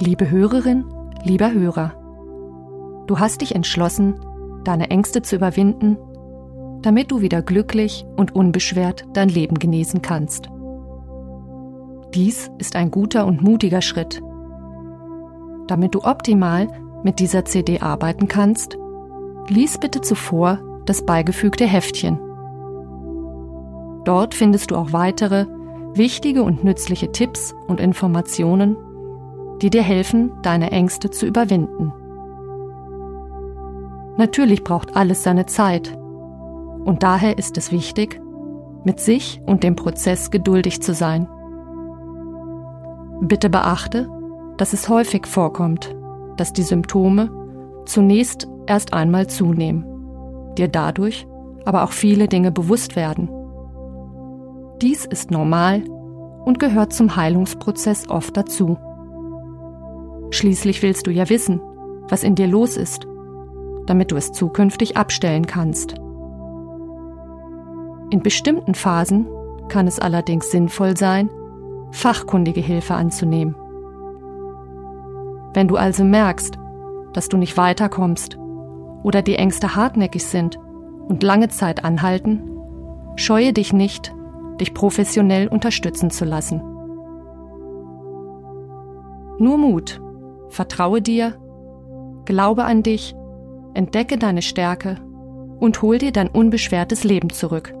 Liebe Hörerin, lieber Hörer, du hast dich entschlossen, deine Ängste zu überwinden, damit du wieder glücklich und unbeschwert dein Leben genießen kannst. Dies ist ein guter und mutiger Schritt. Damit du optimal mit dieser CD arbeiten kannst, lies bitte zuvor das beigefügte Heftchen. Dort findest du auch weitere wichtige und nützliche Tipps und Informationen, die dir helfen, deine Ängste zu überwinden. Natürlich braucht alles seine Zeit und daher ist es wichtig, mit sich und dem Prozess geduldig zu sein. Bitte beachte, dass es häufig vorkommt, dass die Symptome zunächst erst einmal zunehmen, dir dadurch aber auch viele Dinge bewusst werden. Dies ist normal und gehört zum Heilungsprozess oft dazu. Schließlich willst du ja wissen, was in dir los ist, damit du es zukünftig abstellen kannst. In bestimmten Phasen kann es allerdings sinnvoll sein, fachkundige Hilfe anzunehmen. Wenn du also merkst, dass du nicht weiterkommst oder die Ängste hartnäckig sind und lange Zeit anhalten, scheue dich nicht, dich professionell unterstützen zu lassen. Nur Mut, vertraue dir, glaube an dich, entdecke deine Stärke und hol dir dein unbeschwertes Leben zurück.